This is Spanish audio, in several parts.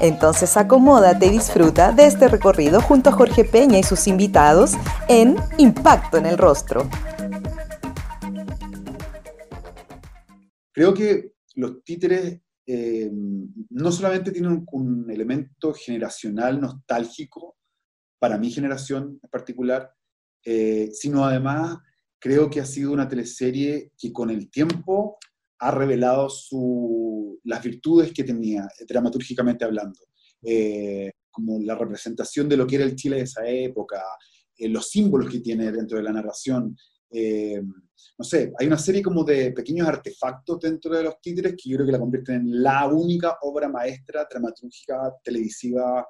Entonces acomódate y disfruta de este recorrido junto a Jorge Peña y sus invitados en Impacto en el Rostro. Creo que los títeres eh, no solamente tienen un, elemento generacional nostálgico para mi generación en particular, eh, sino además creo que ha sido una teleserie que con el tiempo ha revelado las virtudes que tenía, dramatúrgicamente hablando, eh, como la representación de lo que era el Chile de esa época, eh, los símbolos que tiene dentro de la narración. Eh, no sé, hay una serie como de pequeños artefactos dentro de los títeres que yo creo que la convierten en la única obra maestra dramatúrgica televisiva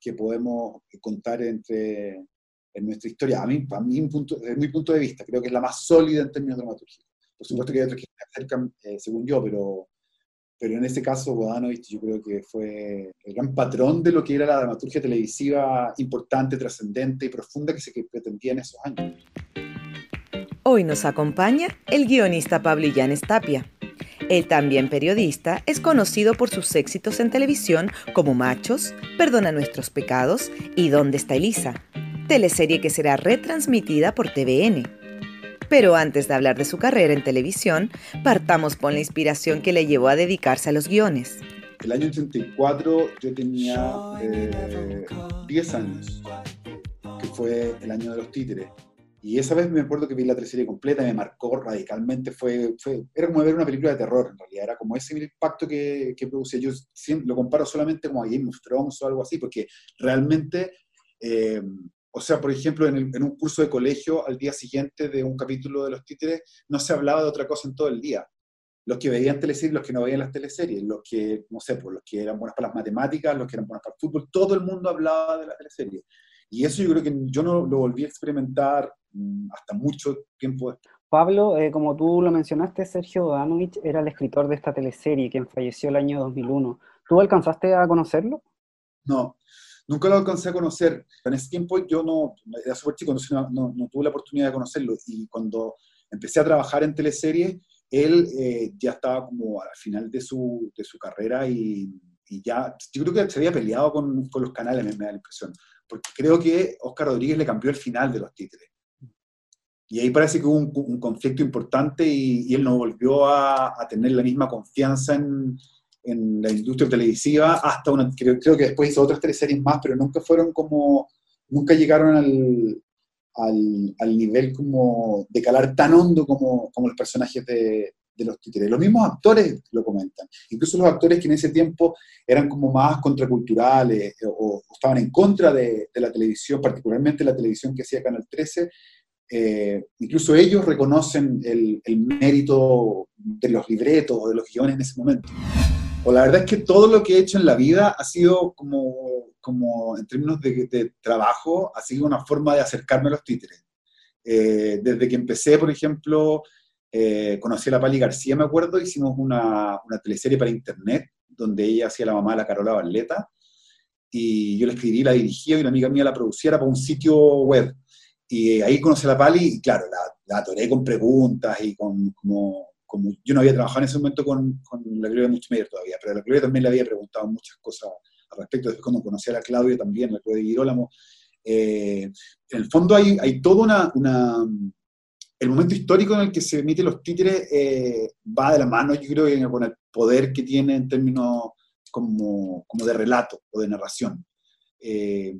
que podemos contar entre, en nuestra historia. A mí, a mí punto, desde mi punto de vista, creo que es la más sólida en términos dramaturgicos. Por supuesto que hay otros que se acercan, eh, según yo, pero, pero en ese caso Bodanovich yo creo que fue el gran patrón de lo que era la dramaturgia televisiva importante, trascendente y profunda que se pretendía en esos años. Hoy nos acompaña el guionista Pablo Illanes Tapia. El también periodista es conocido por sus éxitos en televisión como Machos, Perdona nuestros pecados y ¿Dónde está Elisa? Teleserie que será retransmitida por TVN. Pero antes de hablar de su carrera en televisión, partamos con la inspiración que le llevó a dedicarse a los guiones. El año 84 yo tenía 10 eh, años, que fue el año de los títeres. Y esa vez me acuerdo que vi la teleserie completa y me marcó radicalmente. Fue, fue, era como ver una película de terror, en realidad. Era como ese impacto que, que producía. Yo siempre, lo comparo solamente como a Game of Thrones o algo así, porque realmente eh, o sea, por ejemplo, en, un curso de colegio, al día siguiente de un capítulo de los títeres, no se hablaba de otra cosa en todo el día. Los que veían teleseries, los que no veían las teleseries, los que, no sé, pues, los que eran buenos para las matemáticas, los que eran buenos para el fútbol, todo el mundo hablaba de la teleserie. Y eso yo creo que yo no lo volví a experimentar mm, hasta mucho tiempo después. Pablo, eh, como tú lo mencionaste, Sergio Danovich era el escritor de esta teleserie, quien falleció el año 2001. ¿Tú alcanzaste a conocerlo? No, Nunca lo alcancé a conocer. En ese tiempo yo no, era súper chico, no, no, no, tuve la oportunidad de conocerlo. Y cuando empecé a trabajar en teleseries, él eh, ya estaba como al final de su, de su carrera y, y, ya, yo creo que se había peleado con, con los canales, me, da la impresión. Porque creo que Oscar Rodríguez le cambió el final de los títeres. Y ahí parece que hubo un, un conflicto importante y, y, él no volvió a, a tener la misma confianza en, en la industria televisiva, hasta una, creo, creo, que después hizo otras tres series más, pero nunca fueron como, nunca llegaron al, al, al nivel como de calar tan hondo como, como los personajes de, de los títeres. Los mismos actores lo comentan, incluso los actores que en ese tiempo eran como más contraculturales o, o estaban en contra de, de, la televisión, particularmente la televisión que hacía Canal 13, eh, incluso ellos reconocen el, el, mérito de los libretos o de los guiones en ese momento o la verdad es que todo lo que he hecho en la vida ha sido como, como en términos de, trabajo, ha sido una forma de acercarme a los títeres. Eh, desde que empecé, por ejemplo, eh, conocí a la Pali García, me acuerdo, hicimos una, una, teleserie para internet, donde ella hacía la mamá de la Carola Barleta, y yo la escribí, la dirigía, y una amiga mía la produciera para un sitio web. Y ahí conocí a la Pali, y claro, la, la atoré con preguntas y con como como yo no había trabajado en ese momento con, con la Gloria Multimedia todavía, pero la Gloria también le había preguntado muchas cosas al respecto. Después cuando conocí a la Claudia también, la Claudia Girolamo, eh, en el fondo hay, hay todo una, una, El momento histórico en el que se emiten los títeres eh, va de la mano, yo creo, con el poder que tiene en términos como, como de relato o de narración. Eh,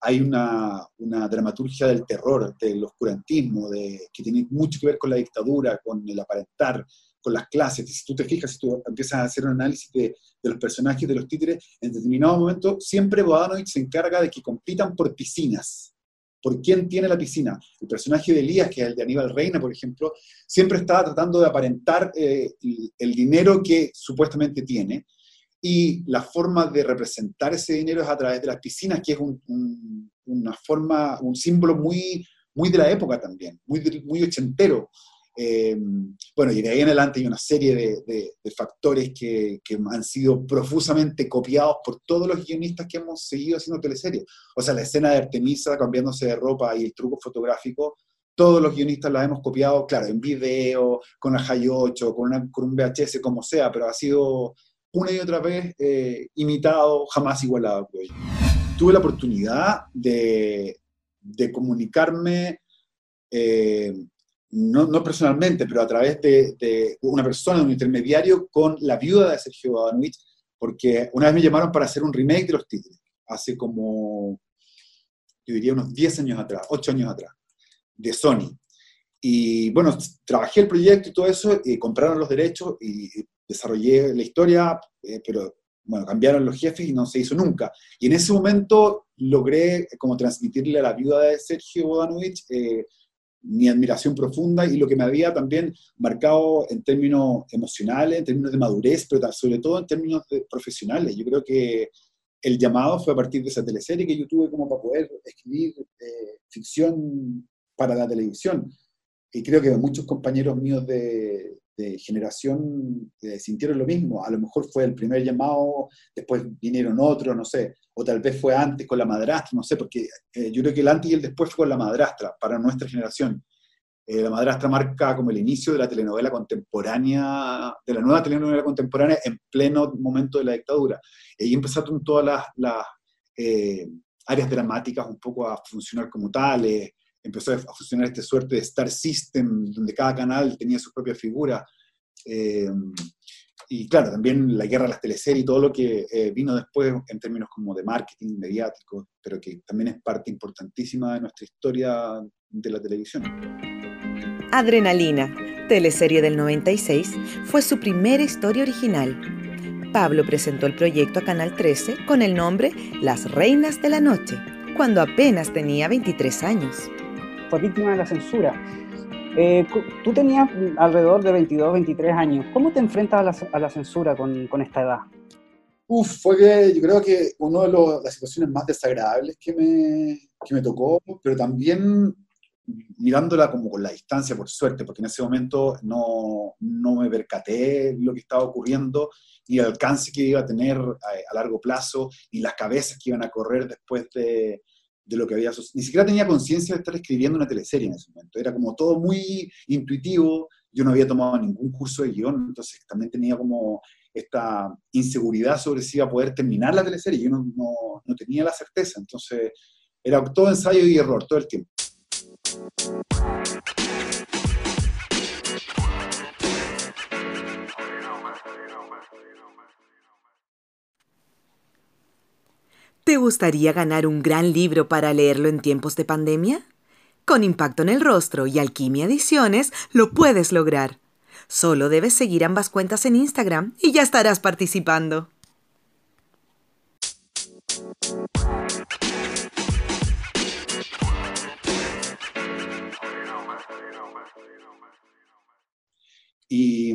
hay una, dramaturgia del terror, del oscurantismo, de, que tiene mucho que ver con la dictadura, con el aparentar, con las clases. Si tú te fijas, si tú empiezas a hacer un análisis de, los personajes de los títeres, en determinado momento siempre Bodanovich se encarga de que compitan por piscinas. ¿Por quién tiene la piscina? El personaje de Elías, que es el de Aníbal Reina, por ejemplo, siempre estaba tratando de aparentar eh, el dinero que supuestamente tiene, y la forma de representar ese dinero es a través de las piscinas, que es un, un, una forma, un símbolo muy, muy de la época también, muy, muy ochentero. Eh, bueno, y de ahí en adelante hay una serie de, factores que, que, han sido profusamente copiados por todos los guionistas que hemos seguido haciendo teleseries. O sea, la escena de Artemisa cambiándose de ropa y el truco fotográfico, todos los guionistas la hemos copiado, claro, en video, con la High 8, con, con un VHS, como sea, pero ha sido una y otra vez eh, imitado, jamás igualado. Tuve la oportunidad de, de comunicarme eh, no, no, personalmente, pero a través de, una persona, un intermediario, con la viuda de Sergio Badanovich, porque una vez me llamaron para hacer un remake de los títulos, hace como, yo diría unos 10 años atrás, 8 años atrás, de Sony. Y bueno, trabajé el proyecto y todo eso, y compraron los derechos y desarrollé la historia, eh, pero bueno, cambiaron los jefes y no se hizo nunca. Y en ese momento logré como transmitirle a la viuda de Sergio Bodanovich eh, mi admiración profunda y lo que me había también marcado en términos emocionales, en términos de madurez, pero sobre todo en términos profesionales. Yo creo que el llamado fue a partir de esa teleserie que yo tuve como para poder escribir eh, ficción para la televisión. Y creo que muchos compañeros míos de, de generación eh, sintieron lo mismo. A lo mejor fue el primer llamado, después vinieron otros, no sé, o tal vez fue antes con la madrastra, no sé, porque eh, yo creo que el antes y el después fue con la madrastra para nuestra generación. Eh, la madrastra marca como el inicio de la telenovela contemporánea, de la nueva telenovela contemporánea en pleno momento de la dictadura. Y empezaron todas las, las áreas dramáticas un poco a funcionar como tales, empezó a funcionar esta suerte de Star System, donde cada canal tenía su propia figura. Eh, y claro, también la guerra de las teleseries y todo lo que eh, vino después en términos como de marketing mediático, pero que también es parte importantísima de nuestra historia de la televisión. Adrenalina, teleserie del 96, fue su primera historia original. Pablo presentó el proyecto a Canal 13 con el nombre Las Reinas de la Noche, cuando apenas tenía 23 años fue víctima de la censura. Eh, tú tenías alrededor de 22, 23 años. ¿Cómo te enfrentas a la, censura con, con, esta edad? Uf, fue que yo creo que una de las situaciones más desagradables que me, que me tocó, pero también mirándola como con la distancia, por suerte, porque en ese momento no, no me percaté lo que estaba ocurriendo, ni el alcance que iba a tener a, a largo plazo, ni las cabezas que iban a correr después de, de lo que había Ni siquiera tenía conciencia de estar escribiendo una teleserie en ese momento. Era como todo muy intuitivo. Yo no había tomado ningún curso de guion, entonces también tenía como esta inseguridad sobre si iba a poder terminar la teleserie. Yo no, no, no tenía la certeza. Entonces era todo ensayo y error todo el tiempo. ¿Te gustaría ganar un gran libro para leerlo en tiempos de pandemia? Con Impacto en el Rostro y Alquimia Ediciones lo puedes lograr. Solo debes seguir ambas cuentas en Instagram y ya estarás participando. Y,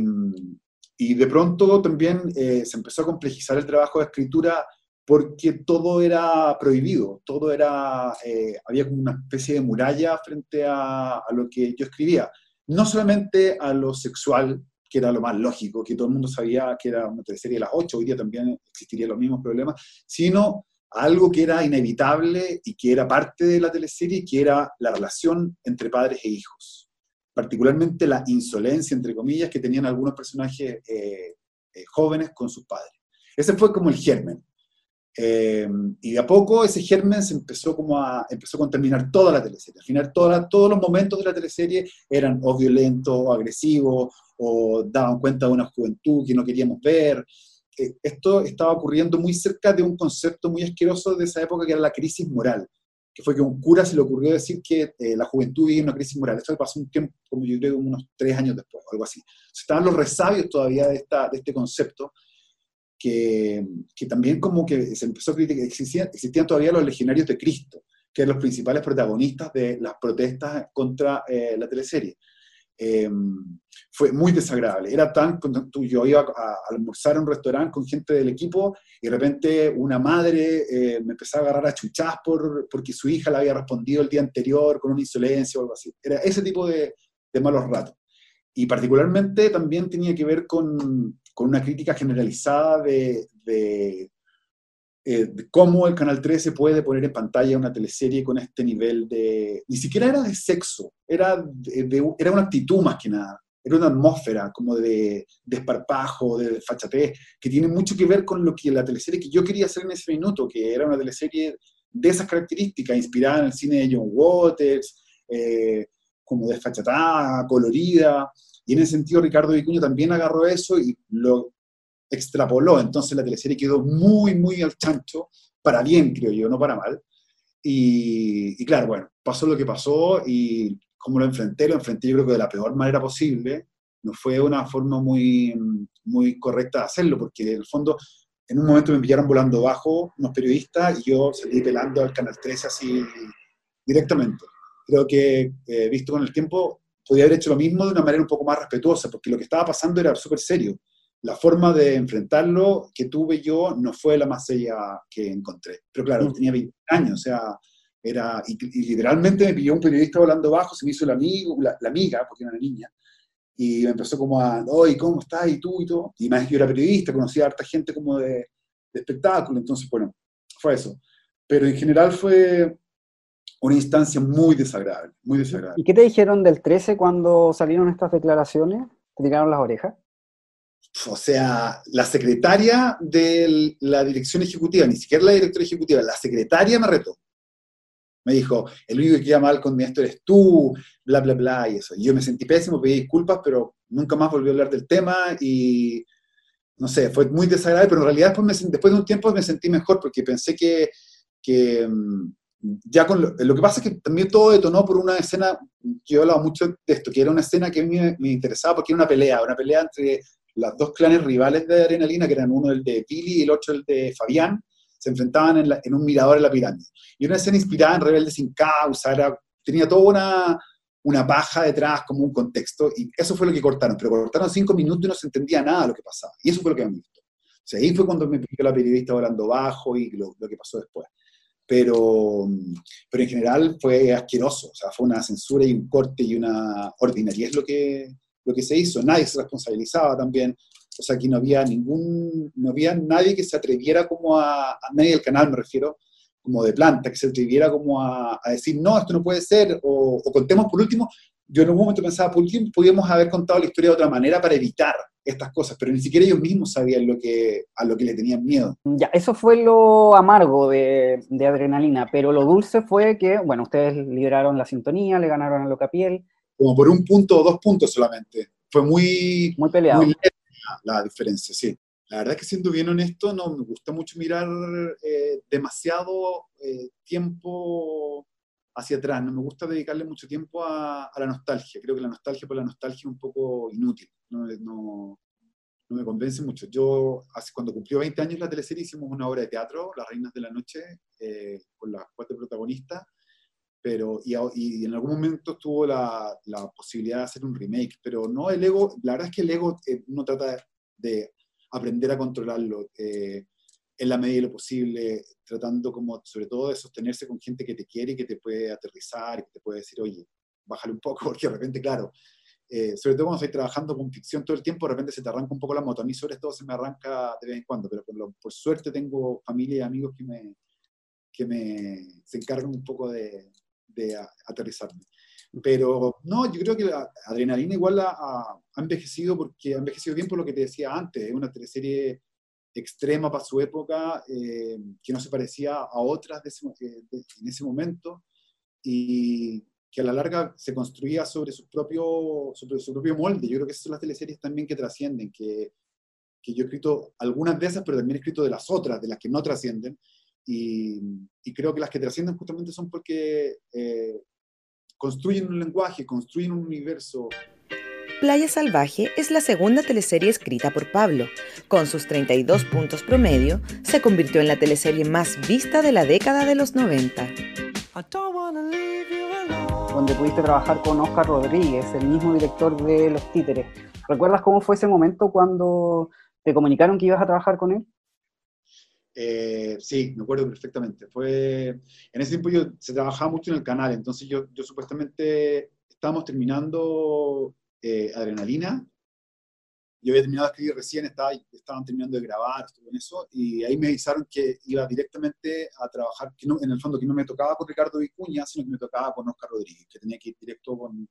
de pronto también eh, se empezó a complejizar el trabajo de escritura porque todo era prohibido, todo era, eh, había como una especie de muralla frente a, lo que yo escribía. No solamente a lo sexual, que era lo más lógico, que todo el mundo sabía que era una teleserie de las 8, hoy día también existirían los mismos problemas, sino a algo que era inevitable y que era parte de la teleserie, que era la relación entre padres e hijos. Particularmente la insolencia, entre comillas, que tenían algunos personajes eh, eh, jóvenes con sus padres. Ese fue como el germen. Eh, y de a poco ese germen se empezó como a, empezó a contaminar toda la teleserie. Al final todos los momentos de la teleserie eran o violentos, o agresivos, o daban cuenta de una juventud que no queríamos ver. Eh, esto estaba ocurriendo muy cerca de un concepto muy asqueroso de esa época que era la crisis moral, que fue que un cura se le ocurrió decir que eh, la juventud vivía una crisis moral. Esto pasó un tiempo, como yo creo, unos tres años después, algo así. estaban los resabios todavía de, esta, de este concepto, que, también como que se empezó a criticar, existían, existían, todavía los legionarios de Cristo, que eran los principales protagonistas de las protestas contra eh, la teleserie. Em, fue muy desagradable. Era tan, cuando yo iba a, almorzar en un restaurante con gente del equipo y de repente una madre eh, me empezaba a agarrar a chuchas por, porque su hija le había respondido el día anterior con una insolencia o algo así. Era ese tipo de malos ratos. Y particularmente también tenía que ver con, con una crítica generalizada de, de, eh, de, cómo el Canal 13 puede poner en pantalla una teleserie con este nivel de... Ni siquiera era de sexo, era, de, era una actitud más que nada era una atmósfera como de desparpajo, de, de fachatez, que tiene mucho que ver con lo que la teleserie que yo quería hacer en ese minuto, que era una teleserie de esas características, inspirada en el cine de John Waters, eh, como desfachatada, colorida, y en ese sentido Ricardo Vicuño también agarró eso y lo extrapoló, entonces la teleserie quedó muy, muy al chancho, para bien creo yo, no para mal, y, y claro, bueno, pasó lo que pasó y cómo lo enfrenté, lo enfrenté yo creo que de la peor manera posible. No fue una forma muy, muy correcta de hacerlo, porque en el fondo, en un momento me pillaron volando bajo unos periodistas y yo salí pelando al Canal 13 así directamente. Creo que, eh, visto con el tiempo, podía haber hecho lo mismo de una manera un poco más respetuosa, porque lo que estaba pasando era súper serio. La forma de enfrentarlo que tuve yo no fue la más seria que encontré. Pero claro, mm. tenía 20 años, o sea, era, y, y, literalmente me pilló un periodista volando bajo, se me hizo el amigo, la, la, amiga, porque era una niña, y me empezó como a, oye, ¿cómo estás? Y tú y todo. Y más yo era periodista, conocía a harta gente como de, de espectáculo, entonces, bueno, fue eso. Pero en general fue una instancia muy desagradable, muy desagradable. ¿Y qué te dijeron del 13 cuando salieron estas declaraciones? ¿Te tiraron las orejas? O sea, la secretaria de la dirección ejecutiva, ni siquiera la directora ejecutiva, la secretaria me retó me dijo, el único que queda mal con esto eres tú, bla, bla, bla, y eso. Y yo me sentí pésimo, pedí disculpas, pero nunca más volví a hablar del tema y, no sé, fue muy desagradable, pero en realidad después, me, después de un tiempo me sentí mejor porque pensé que, que mm, ya con lo, lo, que pasa es que también todo detonó por una escena, yo he hablado mucho de esto, que era una escena que a mí me, interesaba porque era una pelea, una pelea entre las dos clanes rivales de Adrenalina, que eran uno el de Billy y el otro el de Fabián, se enfrentaban en, la, en, un mirador en la pirámide. Y una escena inspirada en Rebeldes sin Causa, era, tenía toda una, una paja detrás, como un contexto, y eso fue lo que cortaron, pero cortaron cinco minutos y no se entendía nada de lo que pasaba. Y eso fue lo que me gustó. O sea, ahí fue cuando me pidió la periodista volando bajo y lo, lo, que pasó después. Pero, pero en general fue asqueroso, o sea, fue una censura y un corte y una ordinariedad lo que, lo que se hizo. Nadie se responsabilizaba también. O sea, aquí no había ningún, no había nadie que se atreviera como a, a nadie del canal me refiero, como de planta, que se atreviera como a, a decir, no, esto no puede ser, o, o, contemos por último, yo en un momento pensaba, por podíamos haber contado la historia de otra manera para evitar estas cosas, pero ni siquiera ellos mismos sabían lo que, a lo que le tenían miedo. Ya, eso fue lo amargo de, de adrenalina, pero lo dulce fue que, bueno, ustedes liberaron la sintonía, le ganaron a Locapiel. Como por un punto o dos puntos solamente. Fue muy, muy peleado. Muy la, la diferencia, sí. La verdad es que siendo bien honesto, no me gusta mucho mirar eh, demasiado eh, tiempo hacia atrás, no me gusta dedicarle mucho tiempo a, a, la nostalgia. Creo que la nostalgia por la nostalgia es un poco inútil, no, no, no me convence mucho. Yo, hace, cuando cumplió 20 años la teleserie, hicimos una obra de teatro, Las Reinas de la Noche, eh, con las cuatro protagonistas, pero y, y, en algún momento tuvo la, la, posibilidad de hacer un remake, pero no el ego, la verdad es que el ego eh, uno trata de, de, aprender a controlarlo eh, en la medida de lo posible, tratando como sobre todo de sostenerse con gente que te quiere y que te puede aterrizar y que te puede decir, oye, bájale un poco, porque de repente, claro, eh, sobre todo cuando estoy trabajando con ficción todo el tiempo, de repente se te arranca un poco la moto. A mí sobre todo se me arranca de vez en cuando, pero por, lo, por suerte tengo familia y amigos que me, que me se encargan un poco de, de aterrizarme. Pero no, yo creo que la Adrenalina igual ha, ha, envejecido porque ha envejecido bien por lo que te decía antes. Es una teleserie extrema para su época, eh, que no se parecía a otras de ese, de, en ese momento y que a la larga se construía sobre su propio, sobre su propio molde. Yo creo que esas son las teleseries también que trascienden, que, que yo he escrito algunas de esas, pero también he escrito de las otras, de las que no trascienden. Y, y, creo que las que trascienden justamente son porque eh, construyen un lenguaje, construyen un universo. Playa Salvaje es la segunda teleserie escrita por Pablo. Con sus 32 puntos promedio, se convirtió en la teleserie más vista de la década de los 90. donde pudiste trabajar con Oscar Rodríguez, el mismo director de Los Títeres. ¿Recuerdas cómo fue ese momento cuando te comunicaron que ibas a trabajar con él? Eh, sí, me acuerdo perfectamente. Fue, en ese tiempo yo se trabajaba mucho en el canal, entonces yo, yo supuestamente estábamos terminando eh, Adrenalina. Yo había terminado de escribir recién, estaba, estaban terminando de grabar, estuve en eso, y ahí me avisaron que iba directamente a trabajar, que no, en el fondo que no me tocaba con Ricardo Vicuña, sino que me tocaba con Oscar Rodríguez, que tenía que ir directo con,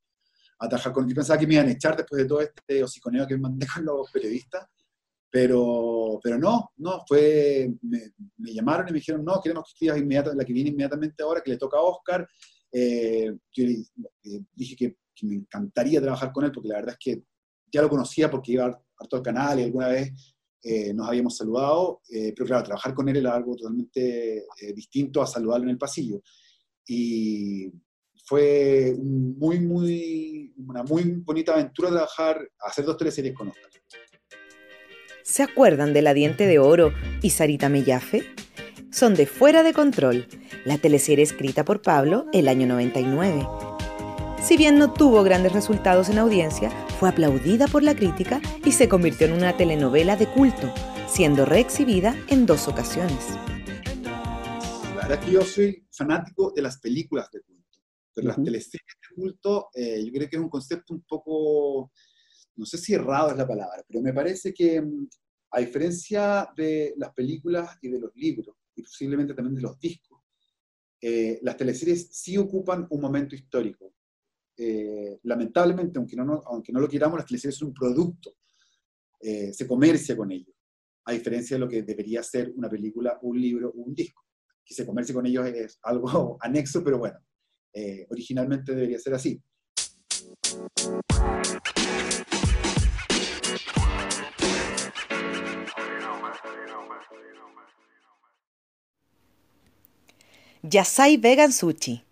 a trabajar con... Yo pensaba que me iban a echar después de todo este hociconeo que me mandé con los periodistas, pero, pero no, no, fue, me, llamaron y me dijeron, no, queremos que escribas la que viene inmediatamente ahora, que le toca a Oscar. Eh, yo eh, dije que, me encantaría trabajar con él, porque la verdad es que ya lo conocía porque iba a todo el canal y alguna vez eh, nos habíamos saludado, pero claro, trabajar con él era algo totalmente distinto a saludarlo en el pasillo. Y fue muy, muy, una muy bonita aventura trabajar, hacer dos teleseries con Oscar. ¿Se acuerdan de La Diente de Oro y Sarita Mellafe? Son de Fuera de Control, la teleserie escrita por Pablo el año 99. Si bien no tuvo grandes resultados en audiencia, fue aplaudida por la crítica y se convirtió en una telenovela de culto, siendo reexhibida en dos ocasiones. La verdad es que yo soy fanático de las películas de culto, pero las teleseries de culto eh, yo creo que es un concepto un poco no sé si errado es la palabra, pero me parece que mm, a diferencia de las películas y de los libros, y posiblemente también de los discos, eh, las teleseries sí ocupan un momento histórico. Eh, lamentablemente, aunque no, lo queramos, las teleseries son un producto, eh, se comercia con ellos, a diferencia de lo que debería ser una película, un libro o un disco. Que se comercie con ellos es algo anexo, pero bueno, originalmente debería ser así. Yasai Vegan Sushi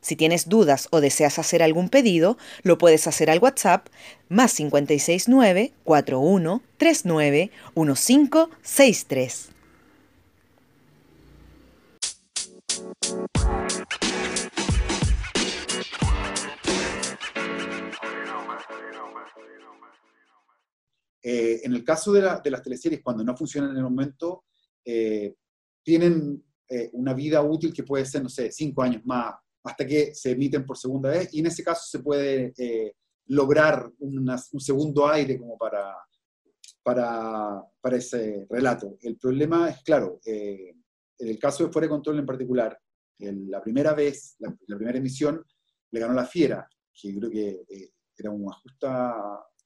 Si tienes dudas o deseas hacer algún pedido, lo puedes hacer al WhatsApp más 569 41 39 1563. en el caso de, las teleseries, cuando no funcionan en el momento, eh, tienen eh, una vida útil que puede ser, no sé, cinco años más, hasta que se emiten por segunda vez, y en ese caso se puede eh, lograr un segundo aire como para, para, ese relato. El problema es, claro, eh, en el caso de Fuera de Control en particular, la primera vez, la, primera emisión, le ganó la Fiera, que creo que eh, era una justa,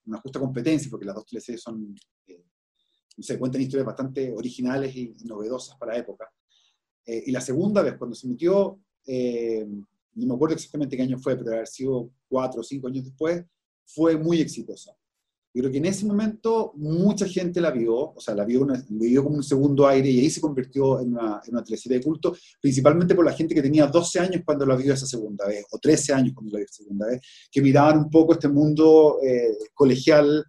una justa competencia, porque las dos teleseries son, no cuentan historias bastante originales y, novedosas para la época. y la segunda vez, cuando se emitió, no me acuerdo exactamente qué año fue, pero haber sido cuatro o cinco años después, fue muy exitosa. Yo creo que en ese momento mucha gente la vio, o sea, la vio, vio como un segundo aire y ahí se convirtió en una, en una teleserie de culto, principalmente por la gente que tenía 12 años cuando la vio esa segunda vez, o 13 años cuando la vio esa segunda vez, que miraban un poco este mundo eh, colegial,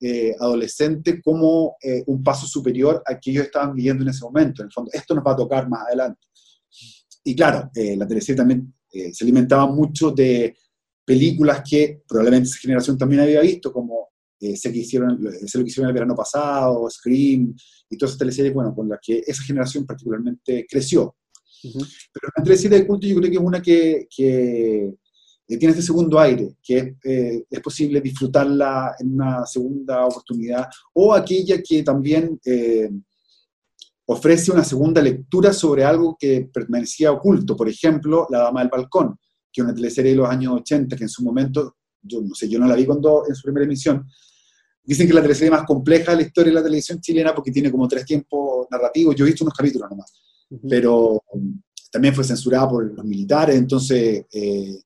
eh, adolescente, como eh, un paso superior a que ellos estaban viviendo en ese momento. En el fondo, esto nos va a tocar más adelante. Y claro, la teleserie también eh, se alimentaba mucho de películas que probablemente esa generación también había visto, como eh, sé, que hicieron, sé lo que hicieron el verano pasado, Scream, y todas esas teleseries, bueno, con las que esa generación particularmente creció. Pero la teleserie de culto yo creo que es una que, que tiene este segundo aire, que eh, es posible disfrutarla en una segunda oportunidad, o aquella que también ofrece una segunda lectura sobre algo que permanecía oculto. Por ejemplo, La Dama del Balcón, que es una teleserie de los años 80, que en su momento, yo no sé, yo no la vi cuando en su primera emisión. Dicen que es la teleserie más compleja de la historia de la televisión chilena porque tiene como tres tiempos narrativos. Yo he visto unos capítulos nomás, pero también fue censurada por los militares, entonces eh,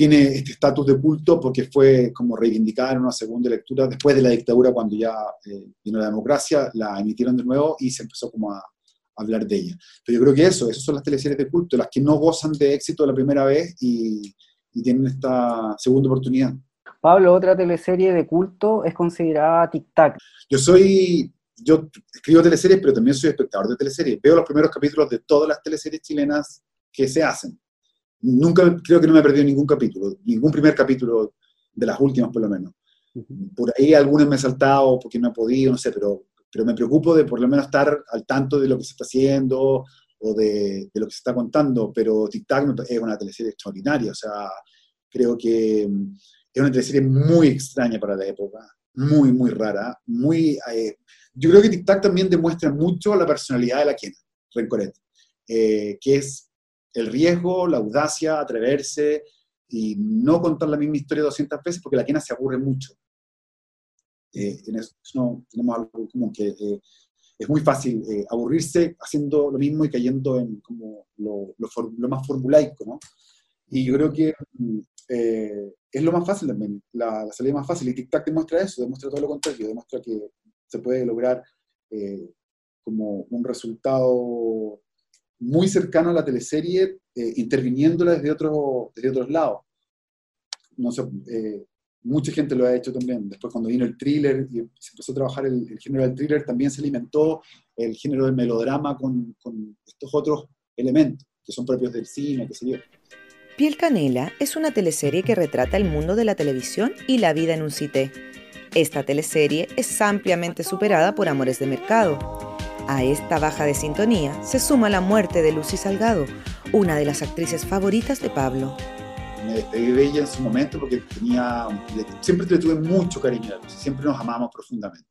tiene este estatus de culto porque fue como reivindicada en una segunda lectura después de la dictadura, cuando ya eh, vino la democracia, la emitieron de nuevo y se empezó como a, hablar de ella. Pero yo creo que eso, esas son las teleseries de culto, las que no gozan de éxito la primera vez y, tienen esta segunda oportunidad. Pablo, otra teleserie de culto es considerada Tic Tac. Yo soy, yo escribo teleseries, pero también soy espectador de teleseries. Veo los primeros capítulos de todas las teleseries chilenas que se hacen. Nunca, creo que no me he perdido ningún capítulo, ningún primer capítulo de las últimas por lo menos. Por ahí algunos me he saltado porque no he podido, no sé, pero pero me preocupo de por lo menos estar al tanto de lo que se está haciendo o de, lo que se está contando, pero Tic Tac es una teleserie extraordinaria, o sea, creo que mm, es una teleserie muy extraña para la época, muy, muy rara, muy... Eh, yo creo que Tic Tac también demuestra mucho la personalidad de la quien, Rencoret, eh, que es el riesgo, la audacia, atreverse y no contar la misma historia 200 veces porque la quena se aburre mucho. Eh, en eso no, tenemos algo como que eh, es muy fácil eh, aburrirse haciendo lo mismo y cayendo en como lo, más formulaico, ¿no? Y yo creo que mm, es lo más fácil también, la, la, salida más fácil. Y TikTok demuestra eso, demuestra todo lo contrario, demuestra que se puede lograr como un resultado muy cercano a la teleserie, interviniéndola desde, otro, desde otros lados. No sé, mucha gente lo ha hecho también. Después cuando vino el thriller y se empezó a trabajar el, género del thriller, también se alimentó el género del melodrama con, con, estos otros elementos que son propios del cine, qué sé yo. Piel Canela es una teleserie que retrata el mundo de la televisión y la vida en un cité. Esta teleserie es ampliamente superada por Amores de Mercado. A esta baja de sintonía se suma la muerte de Lucy Salgado, una de las actrices favoritas de Pablo me despedí de ella en su momento porque tenía, siempre le tuve mucho cariño a Lucy, siempre nos amamos profundamente.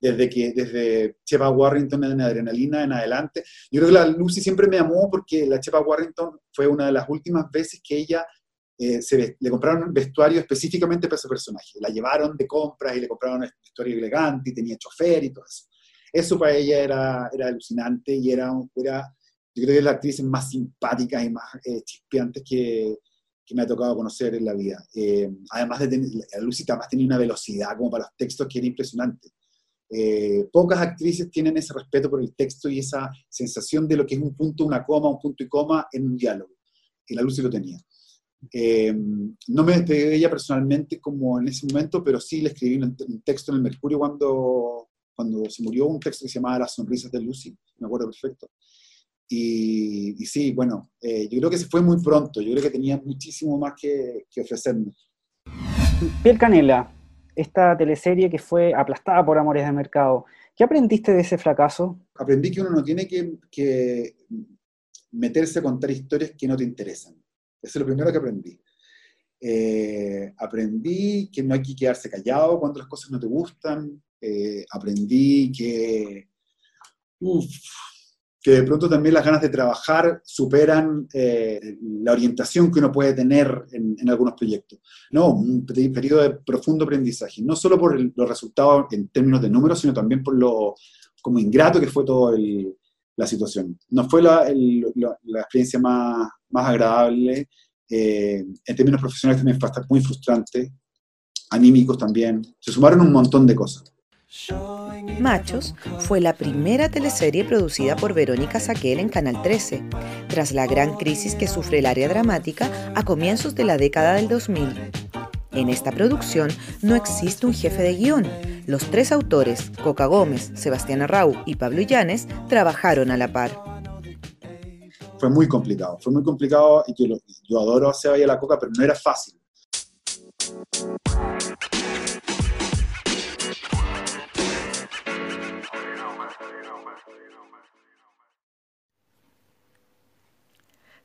Desde que, desde Chepa Warrington en Adrenalina en adelante. Yo creo que la Lucy siempre me amó porque la Chepa Warrington fue una de las últimas veces que ella eh, se, le compraron un vestuario específicamente para ese personaje. La llevaron de compras y le compraron un vestuario elegante y tenía chofer y todo eso. Eso para ella era, era alucinante y era, era, yo creo que es la actriz más simpática y más eh, chispeante que, que me ha tocado conocer en la vida. Eh, además de tener, Lucy además tenía una velocidad como para los textos que era impresionante. Eh, pocas actrices tienen ese respeto por el texto y esa sensación de lo que es un punto, una coma, un punto y coma en un diálogo. Y la Lucy lo tenía. Eh, no me despedí de ella personalmente como en ese momento, pero sí le escribí un, texto en el Mercurio cuando, cuando se murió, un texto que se llamaba Las sonrisas de Lucy, me acuerdo perfecto. Y, sí, bueno, eh, yo creo que se fue muy pronto, yo creo que tenía muchísimo más que, que ofrecerme. Piel Canela, esta teleserie que fue aplastada por Amores de Mercado, ¿qué aprendiste de ese fracaso? Aprendí que uno no tiene que, que meterse a contar historias que no te interesan. Eso es lo primero que aprendí. Eh, aprendí que no hay que quedarse callado cuando las cosas no te gustan. Eh, aprendí que, uf, que de pronto también las ganas de trabajar superan eh, la orientación que uno puede tener en, algunos proyectos. No, un periodo de profundo aprendizaje, no solo por los resultados en términos de números, sino también por lo como ingrato que fue toda la situación. No fue la, la experiencia más, más agradable, eh, en términos profesionales también fue muy frustrante, anímicos también, se sumaron un montón de cosas. Machos fue la primera teleserie producida por Verónica Saquel en Canal 13, tras la gran crisis que sufre el área dramática a comienzos de la década del 2000. En esta producción no existe un jefe de guion. Los tres autores, Coca Gómez, Sebastián Arrau y Pablo Illanes, trabajaron a la par. Fue muy complicado, fue muy complicado y yo, adoro a Seba a la Coca, pero no era fácil.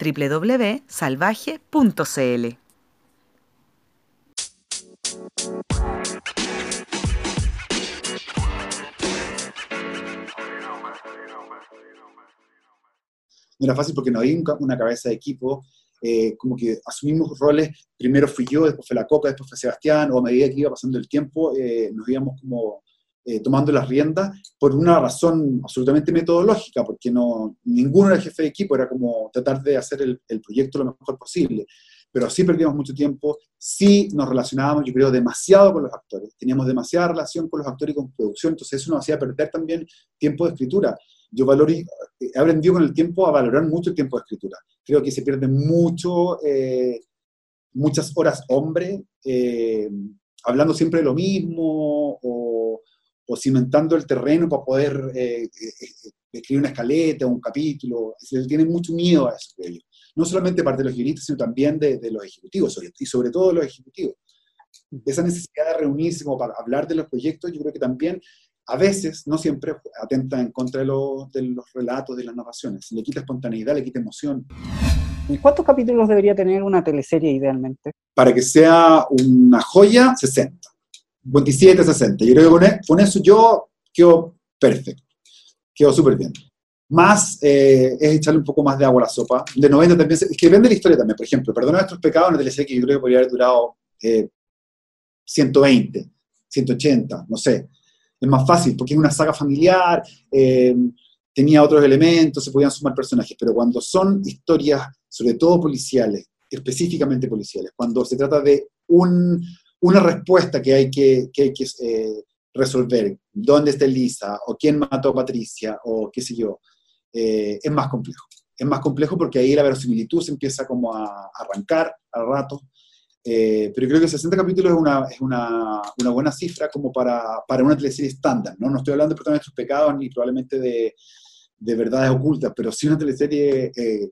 www.salvaje.cl. No era fácil porque no había una cabeza de equipo, eh, como que asumimos roles, primero fui yo, después fue la Coca, después fue Sebastián, o a medida que iba pasando el tiempo, eh, nos íbamos como eh, tomando las riendas por una razón absolutamente metodológica, porque no, ninguno era jefe de equipo, era como tratar de hacer el, el proyecto lo mejor posible. Pero sí perdíamos mucho tiempo, sí nos relacionábamos, yo creo, demasiado con los actores, teníamos demasiada relación con los actores y con producción, entonces eso nos hacía perder también tiempo de escritura yo valoro, he aprendido con el tiempo a valorar mucho el tiempo de escritura. Creo que se pierde mucho, eh, muchas horas hombre, eh, hablando siempre de lo mismo o, o, cimentando el terreno para poder eh, escribir una escaleta, un capítulo. Se tiene mucho miedo a eso, creo No solamente parte de los guionistas, sino también de, de los ejecutivos, y sobre todo de los ejecutivos. Esa necesidad de reunirse como para hablar de los proyectos, yo creo que también a veces, no siempre, atenta en contra de, de los relatos, de las narraciones. Le quita espontaneidad, le quita emoción. ¿Y cuántos capítulos debería tener una teleserie idealmente? Para que sea una joya, 60. 27, 60. Yo creo que e, con, eso yo quedo perfecto. Quedo súper bien. Más eh, es echarle un poco más de agua a la sopa. De 90 también, es que depende de la historia también. Por ejemplo, Perdona nuestros pecados, una teleserie que yo creo que podría haber durado 120, 180, no sé es más fácil, porque es una saga familiar, eh, tenía otros elementos, se podían sumar personajes, pero cuando son historias, sobre todo policiales, específicamente policiales, cuando se trata de una respuesta que hay que, que, eh, resolver, dónde está Elisa, o quién mató a Patricia, o qué sé yo, eh, es más complejo. Es más complejo porque ahí la verosimilitud se empieza como a arrancar al rato, eh, pero creo que 60 capítulos es una, es una, una buena cifra como para, para, una teleserie estándar, ¿no? No estoy hablando de nuestros pecados ni probablemente de, de, verdades ocultas, pero sí una teleserie eh,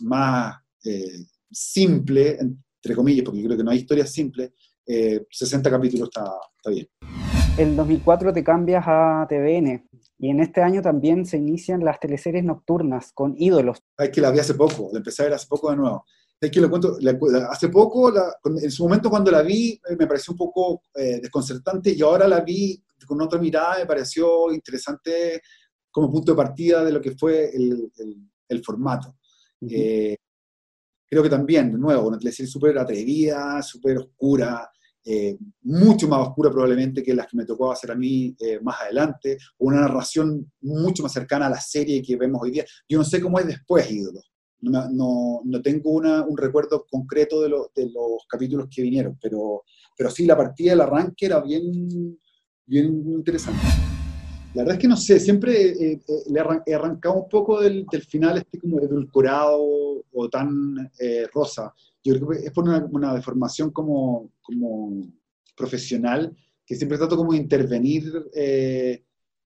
más eh, simple, entre comillas, porque creo que no hay historias simples, 60 capítulos está, está bien. En 2004 te cambias a TVN y en este año también se inician las teleseries nocturnas con ídolos. Es que la vi hace poco, la empecé a ver hace poco de nuevo es que lo cuento, hace poco, en su momento cuando la vi, eh, me pareció un poco eh, desconcertante y ahora la vi con otra mirada, me pareció interesante como punto de partida de lo que fue el, el, formato. Eh, creo que también, de nuevo, una televisión súper atrevida, súper oscura, mucho más oscura probablemente que las que me tocó hacer a mí más adelante, una narración mucho más cercana a la serie que vemos hoy día. Yo no sé cómo es después, ídolo no, no, tengo una, un recuerdo concreto de, de, los capítulos que vinieron, pero, pero sí, la partida del arranque era bien, bien interesante. La verdad es que no sé, siempre eh, eh, le he arrancado un poco del, del, final este como edulcorado o tan eh, rosa. Yo creo que es por una, una, deformación como, como profesional que siempre trato como de intervenir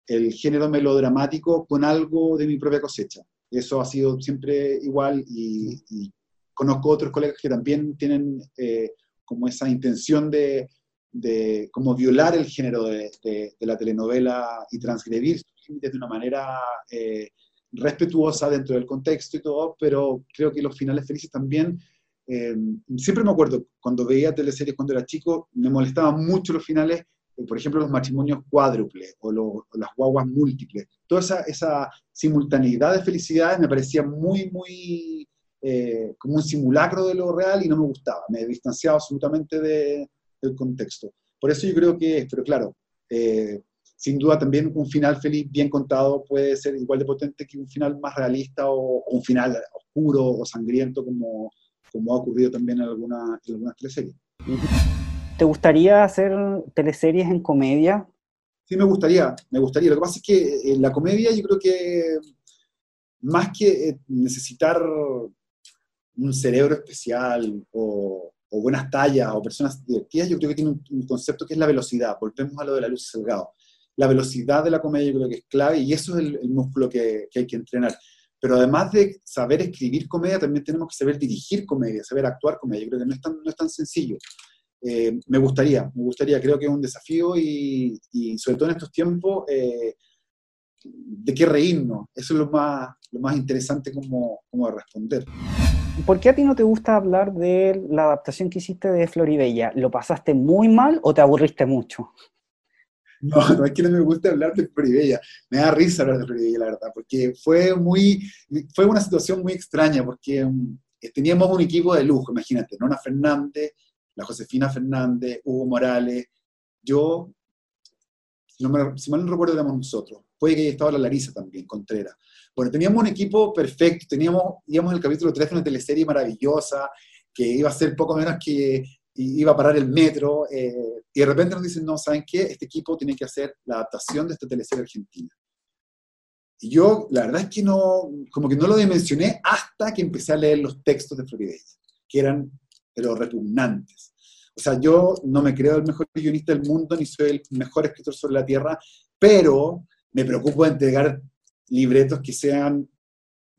el género melodramático con algo de mi propia cosecha. Eso ha sido siempre igual y, conozco otros colegas que también tienen eh, como esa intención de, de, como violar el género de, de, la telenovela y transgredir sus límites de una manera eh, respetuosa dentro del contexto y todo, pero creo que los finales felices también, eh, siempre me acuerdo, cuando veía teleseries cuando era chico, me molestaban mucho los finales por ejemplo, los matrimonios cuádruples o, las guaguas múltiples. Toda esa, esa, simultaneidad de felicidades me parecía muy, muy eh, como un simulacro de lo real y no me gustaba. Me distanciaba absolutamente de, del contexto. Por eso yo creo que, pero claro, eh, sin duda también un final feliz bien contado puede ser igual de potente que un final más realista o, un final oscuro o sangriento como, como ha ocurrido también en, alguna, en algunas teleseries. ¿Te gustaría hacer teleseries en comedia? Sí, me gustaría, me gustaría. Lo que pasa es que en la comedia yo creo que más que eh, necesitar un cerebro especial o, buenas tallas o personas divertidas, yo creo que tiene un, concepto que es la velocidad. Volvemos a lo de la luz Salgado. La velocidad de la comedia yo creo que es clave y eso es el, músculo que, que, hay que entrenar. Pero además de saber escribir comedia, también tenemos que saber dirigir comedia, saber actuar comedia. Yo creo que no es tan, no es tan sencillo. Eh, me gustaría, me gustaría, creo que es un desafío y, sobre todo en estos tiempos, eh, de qué reírnos. Eso es lo más, lo más interesante como, como de responder. ¿Por qué a ti no te gusta hablar de la adaptación que hiciste de Floribella? ¿Lo pasaste muy mal o te aburriste mucho? No, no es que no me guste hablar de Floribella, me da risa hablar de Floribella, la verdad, porque fue muy, fue una situación muy extraña, porque um, teníamos un equipo de lujo, imagínate, Nona Fernández, la Josefina Fernández, Hugo Morales, yo, si, mal no recuerdo, éramos nosotros, puede que estaba la Larisa también, Contreras. Bueno, teníamos un equipo perfecto, teníamos, digamos, el capítulo 3 de una teleserie maravillosa, que iba a ser poco menos que iba a parar el metro, eh, y de repente nos dicen, no, ¿saben qué? Este equipo tiene que hacer la adaptación de esta teleserie argentina. Y yo, la verdad es que no, como que no lo dimensioné hasta que empecé a leer los textos de Floribella, que eran, pero repugnantes. O sea, yo no me creo el mejor guionista del mundo, ni soy el mejor escritor sobre la Tierra, pero me preocupo de entregar libretos que sean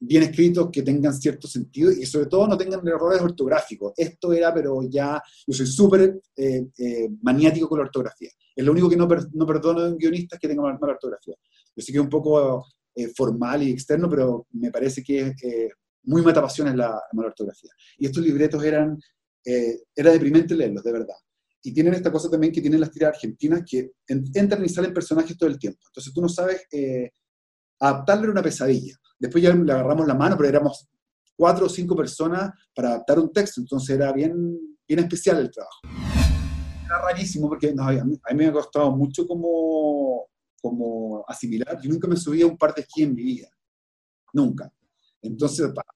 bien escritos, que tengan cierto sentido y sobre todo no tengan errores ortográficos. Esto era, pero ya, yo soy súper eh, eh, maniático con la ortografía. Es lo único que no, no perdono de un guionista es que tenga mala, ortografía. Yo sé que es un poco eh, formal y externo, pero me parece que es muy matapasiones la, la mala ortografía. Y estos libretos eran, era deprimente leerlos, de verdad. Y tienen esta cosa también que tienen las tiras argentinas que entran y salen personajes todo el tiempo. Entonces tú no sabes adaptarle una pesadilla. Después ya le agarramos la mano, pero éramos cuatro o cinco personas para adaptar un texto, entonces era bien, bien especial el trabajo. Era rarísimo porque a, mí, me ha costado mucho como, como asimilar. Yo nunca me subí a un par de esquí en mi vida. Nunca. Entonces, para,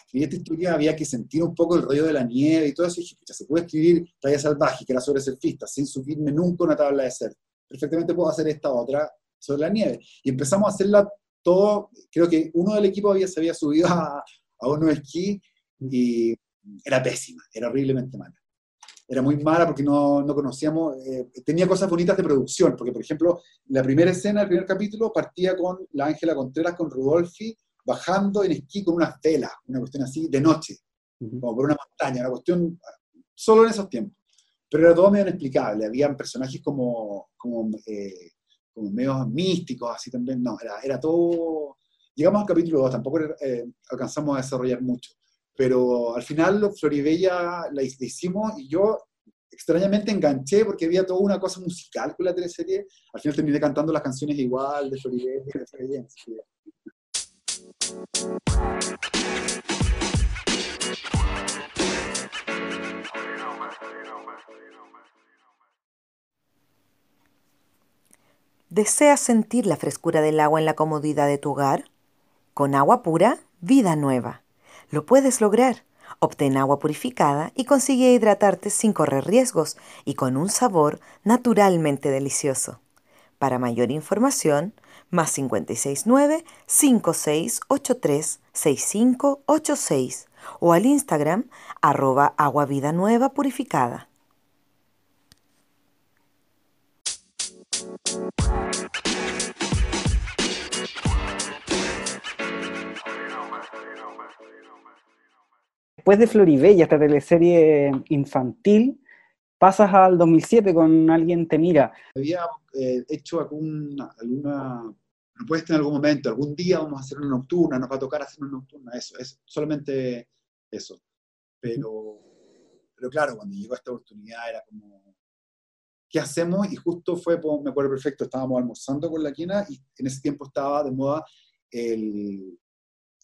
escribir esta historia había que sentir un poco el rollo de la nieve y todo eso. Y dije, se puede escribir Talla Salvaje, que era sobre surfistas, sin subirme nunca una tabla de ser. Perfectamente puedo hacer esta otra sobre la nieve. Y empezamos a hacerla todo, creo que uno del equipo había, se había subido a, a uno esquí y era pésima, era horriblemente mala. Era muy mala porque no, no conocíamos, eh, tenía cosas bonitas de producción, porque por ejemplo, la primera escena, el primer capítulo, partía con la Ángela Contreras con Rudolfi bajando en esquí con unas velas, una cuestión así, de noche, como por una montaña, una cuestión solo en esos tiempos. Pero era todo medio inexplicable, habían personajes como, como eh, como medios místicos, así también, no, era, era todo, llegamos al capítulo 2, tampoco eh, alcanzamos a desarrollar mucho, pero al final Floribella la, hicimos y yo extrañamente enganché porque había toda una cosa musical con la teleserie, al final terminé cantando las canciones igual de Floribella, de Floribella. ¿Deseas sentir la frescura del agua en la comodidad de tu hogar? Con agua pura, vida nueva. Lo puedes lograr. Obtén agua purificada y consigue hidratarte sin correr riesgos y con un sabor naturalmente delicioso. Para mayor información, más 569 5683 6586 o al Instagram arroba agua vida nueva purificada. Después de Floribella, esta teleserie infantil, pasas al 2007 con Alguien te mira. Había eh, hecho alguna, alguna propuesta en algún momento, algún día vamos a hacer una nocturna, nos va a tocar hacer una nocturna, eso, es solamente eso. Pero, pero claro, cuando llegó esta oportunidad era como, ¿qué hacemos? Y justo fue, me acuerdo perfecto, estábamos almorzando con la quina y en ese tiempo estaba de moda el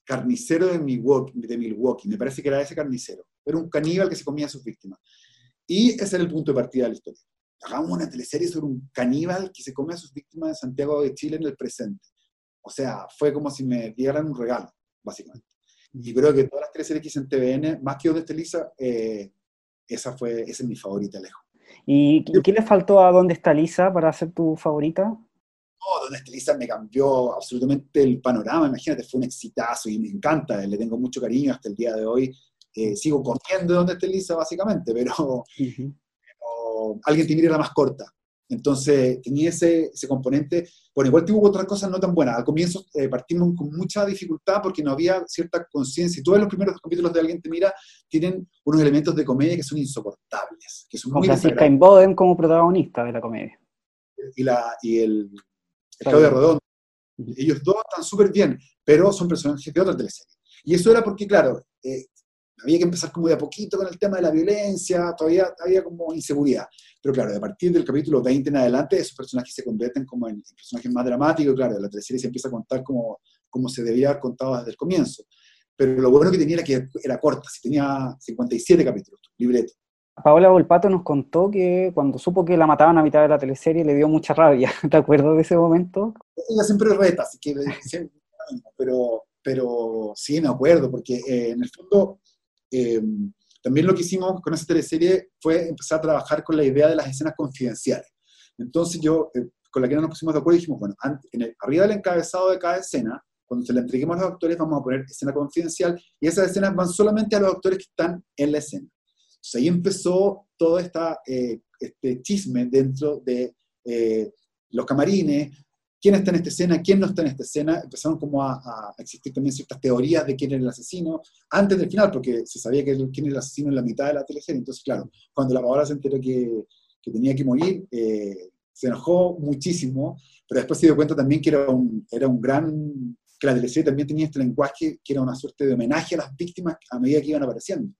carnicero de Milwaukee, de Milwaukee, me parece que era ese carnicero, era un caníbal que se comía a sus víctimas. Y ese era el punto de partida de la historia. Hagamos una teleserie sobre un caníbal que se come a sus víctimas de Santiago de Chile en el presente. O sea, fue como si me dieran un regalo, básicamente. Y creo que todas las teleseries que hice en TVN, más que Donde está Lisa, eh, esa, fue, esa es mi favorita, lejos. ¿Y qué le faltó a Dónde está Lisa para ser tu favorita? No, Dónde está Lisa me cambió absolutamente el panorama. Imagínate, fue un exitazo y me encanta, le tengo mucho cariño hasta el día de hoy. Eh, sigo corriendo de Dónde está Lisa, básicamente, pero, alguien tiene que ir la más corta. Entonces tenía ese, ese, componente. Bueno, igual tuvo otras cosas no tan buenas. Al comienzo eh, partimos con mucha dificultad porque no había cierta conciencia. Y todos los primeros capítulos de Alguien te mira tienen unos elementos de comedia que son insoportables. Que son Con Francisca Inboden como protagonista de la comedia. Y, la, y el, el Claudio Redondo. Ellos dos están súper bien, pero son personajes de otra teleserie. Y eso era porque, claro, eh, había que empezar como de a poquito con el tema de la violencia, todavía había como inseguridad. Pero claro, a partir del capítulo 20 en adelante, esos personajes se convierten como en, personajes más dramáticos, claro, la teleserie se empieza a contar como, como se debía haber contado desde el comienzo. Pero lo bueno que tenía era que era corta, si tenía 57 capítulos, libreto. Paola Volpato nos contó que cuando supo que la mataban a mitad de la teleserie le dio mucha rabia. ¿Te acuerdas de ese momento? Ella siempre reta, así que pero, pero sí me acuerdo, porque eh, en el fondo eh, también lo que hicimos con esa teleserie fue empezar a trabajar con la idea de las escenas confidenciales. Entonces yo, eh, con la que no nos pusimos de acuerdo, dijimos, bueno, en arriba del encabezado de cada escena, cuando se la entreguemos a los actores, vamos a poner escena confidencial y esas escenas van solamente a los actores que están en la escena. Entonces ahí empezó todo esta, eh, este chisme dentro de los camarines, quién está en esta escena, quién no está en esta escena, empezaron como a, existir también ciertas teorías de quién era el asesino, antes del final, porque se sabía que quién era el asesino en la mitad de la teleserie, entonces claro, cuando la Paola se enteró que, que tenía que morir, eh, se enojó muchísimo, pero después se dio cuenta también que era un, era un gran, que la teleserie también tenía este lenguaje que era una suerte de homenaje a las víctimas a medida que iban apareciendo.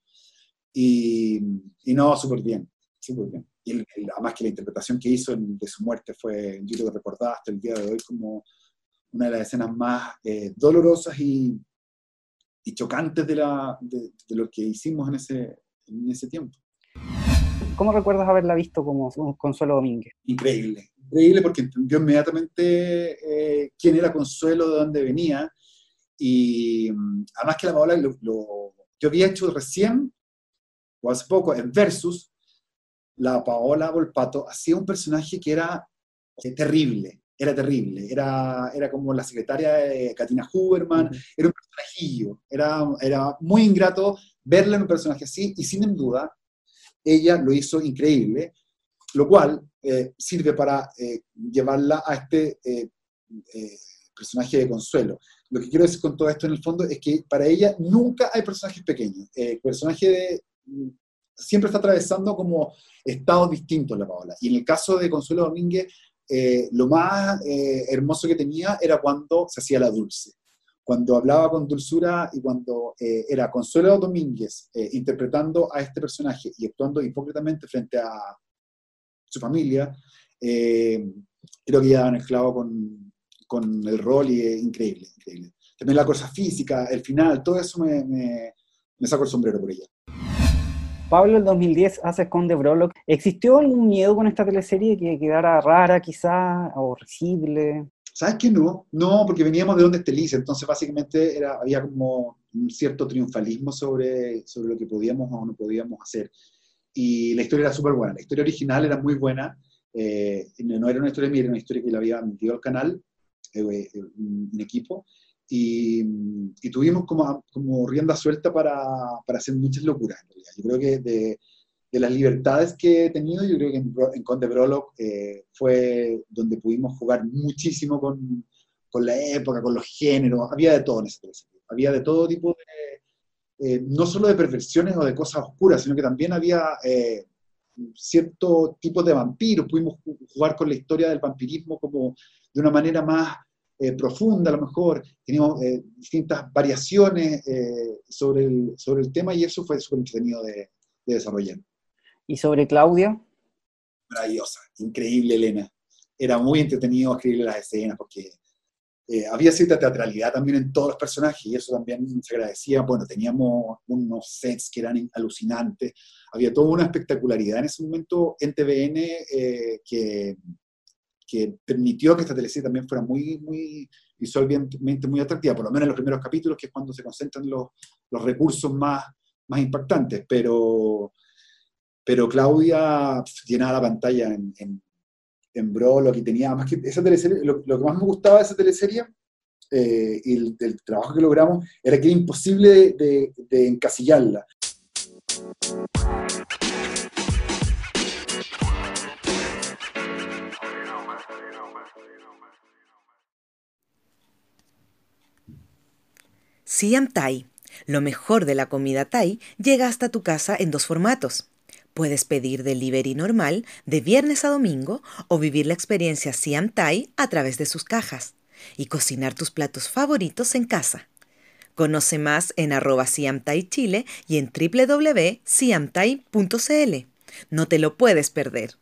Y, y no, súper bien, súper bien y además que la interpretación que hizo de su muerte fue, yo creo que recordada hasta el día de hoy como una de las escenas más eh, dolorosas y, y, chocantes de, la, de, lo que hicimos en ese, en ese tiempo. ¿Cómo recuerdas haberla visto como Consuelo Domínguez? Increíble, increíble porque entendió inmediatamente eh, quién era Consuelo, de dónde venía, y mm, además que la Paola lo, lo, yo había hecho recién, o hace poco, en Versus, la Paola Volpato hacía un personaje que era eh, terrible, era terrible, era, era como la secretaria de Katina Huberman, era un personajillo, era, era muy ingrato verla en un personaje así, y sin duda, ella lo hizo increíble, lo cual eh, sirve para eh, llevarla a este personaje de consuelo. Lo que quiero decir con todo esto en el fondo es que para ella nunca hay personajes pequeños. El personaje de siempre está atravesando como estados distintos la Paola. Y en el caso de Consuelo Domínguez, eh, lo más eh, hermoso que tenía era cuando se hacía la dulce. Cuando hablaba con dulzura y cuando eh, era Consuelo Domínguez interpretando a este personaje y actuando hipócritamente frente a su familia, creo que ya daban el clavo con, con el rol y es increíble, increíble. También la cosa física, el final, todo eso me, me, me saco el sombrero por ella. Pablo, el 2010 hace Conde Brolock. ¿Existió algún miedo con esta teleserie que quedara rara quizá o risible? ¿Sabes que no? No, porque veníamos de donde Estelice, entonces básicamente era, había como un cierto triunfalismo sobre, sobre lo que podíamos o no podíamos hacer. Y la historia era súper buena, la historia original era muy buena, eh, no era una historia mía, era una historia que le había metido al canal, eh, eh, un equipo, y, tuvimos como, como rienda suelta para, para, hacer muchas locuras en realidad. Yo creo que de, de las libertades que he tenido, yo creo que en, Conde Brolo eh, fue donde pudimos jugar muchísimo con, con, la época, con los géneros, había de todo en ese había de todo tipo de, eh, no solo de perversiones o de cosas oscuras, sino que también había eh, cierto tipo de vampiros, pudimos jugar con la historia del vampirismo como de una manera más eh, profunda, a lo mejor, teníamos eh, distintas variaciones eh, sobre, el, sobre el tema y eso fue súper entretenido de, desarrollar. ¿Y sobre Claudia? Maravillosa, increíble Elena. Era muy entretenido escribirle las escenas porque había cierta teatralidad también en todos los personajes y eso también se agradecía. Bueno, teníamos unos sets que eran alucinantes, había toda una espectacularidad en ese momento en TVN que, que permitió que esta teleserie también fuera muy, muy visualmente muy atractiva, por lo menos en los primeros capítulos, que es cuando se concentran los, los recursos más, más impactantes. Pero, pero Claudia llenaba la pantalla en, en, Bro, lo que tenía, más que esa teleserie, lo, que más me gustaba de esa teleserie eh, y el, trabajo que logramos era que era imposible de encasillarla. Siam Thai, lo mejor de la comida Thai, llega hasta tu casa en dos formatos. Puedes pedir delivery normal de viernes a domingo o vivir la experiencia Siam Thai a través de sus cajas y cocinar tus platos favoritos en casa. Conoce más en arroba Chile y en www.siamtai.cl. No te lo puedes perder.